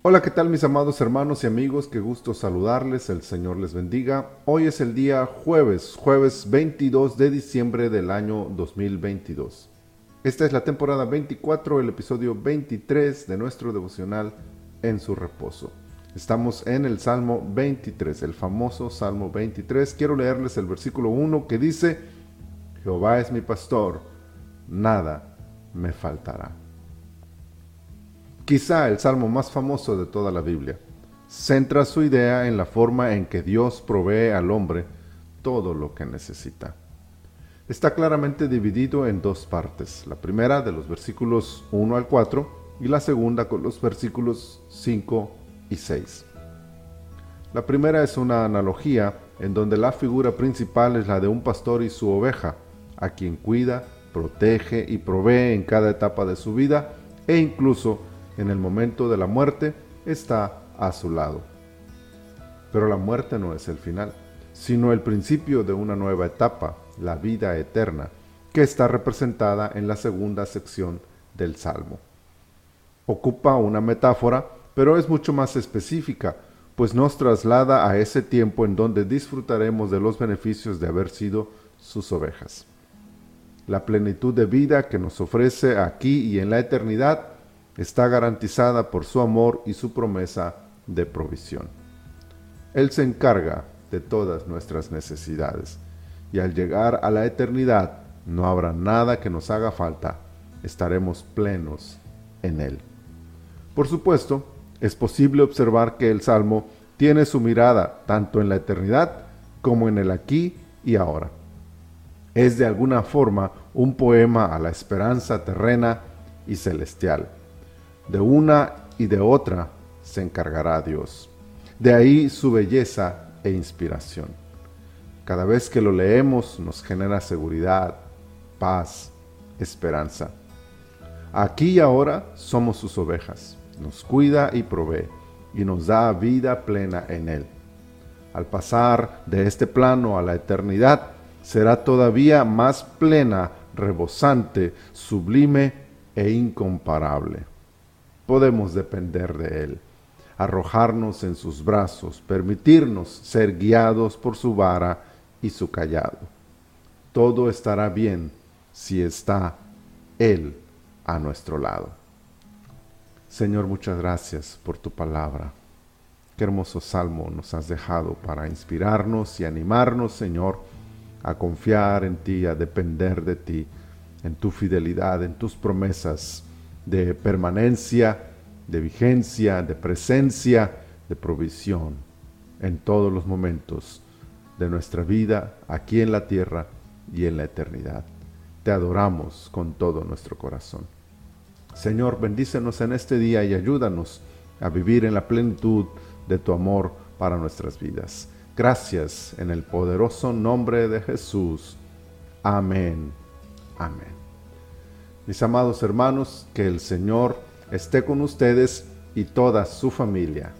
Hola, ¿qué tal mis amados hermanos y amigos? Qué gusto saludarles, el Señor les bendiga. Hoy es el día jueves, jueves 22 de diciembre del año 2022. Esta es la temporada 24, el episodio 23 de nuestro devocional En su reposo. Estamos en el Salmo 23, el famoso Salmo 23. Quiero leerles el versículo 1 que dice, Jehová es mi pastor, nada me faltará quizá el salmo más famoso de toda la Biblia. Centra su idea en la forma en que Dios provee al hombre todo lo que necesita. Está claramente dividido en dos partes, la primera de los versículos 1 al 4 y la segunda con los versículos 5 y 6. La primera es una analogía en donde la figura principal es la de un pastor y su oveja, a quien cuida, protege y provee en cada etapa de su vida e incluso en el momento de la muerte, está a su lado. Pero la muerte no es el final, sino el principio de una nueva etapa, la vida eterna, que está representada en la segunda sección del Salmo. Ocupa una metáfora, pero es mucho más específica, pues nos traslada a ese tiempo en donde disfrutaremos de los beneficios de haber sido sus ovejas. La plenitud de vida que nos ofrece aquí y en la eternidad está garantizada por su amor y su promesa de provisión. Él se encarga de todas nuestras necesidades y al llegar a la eternidad no habrá nada que nos haga falta, estaremos plenos en Él. Por supuesto, es posible observar que el Salmo tiene su mirada tanto en la eternidad como en el aquí y ahora. Es de alguna forma un poema a la esperanza terrena y celestial de una y de otra se encargará Dios. De ahí su belleza e inspiración. Cada vez que lo leemos nos genera seguridad, paz, esperanza. Aquí y ahora somos sus ovejas. Nos cuida y provee y nos da vida plena en Él. Al pasar de este plano a la eternidad, será todavía más plena, rebosante, sublime e incomparable podemos depender de Él, arrojarnos en sus brazos, permitirnos ser guiados por su vara y su callado. Todo estará bien si está Él a nuestro lado. Señor, muchas gracias por tu palabra. Qué hermoso salmo nos has dejado para inspirarnos y animarnos, Señor, a confiar en ti, a depender de ti, en tu fidelidad, en tus promesas de permanencia, de vigencia, de presencia, de provisión en todos los momentos de nuestra vida aquí en la tierra y en la eternidad. Te adoramos con todo nuestro corazón. Señor, bendícenos en este día y ayúdanos a vivir en la plenitud de tu amor para nuestras vidas. Gracias en el poderoso nombre de Jesús. Amén. Amén. Mis amados hermanos, que el Señor esté con ustedes y toda su familia.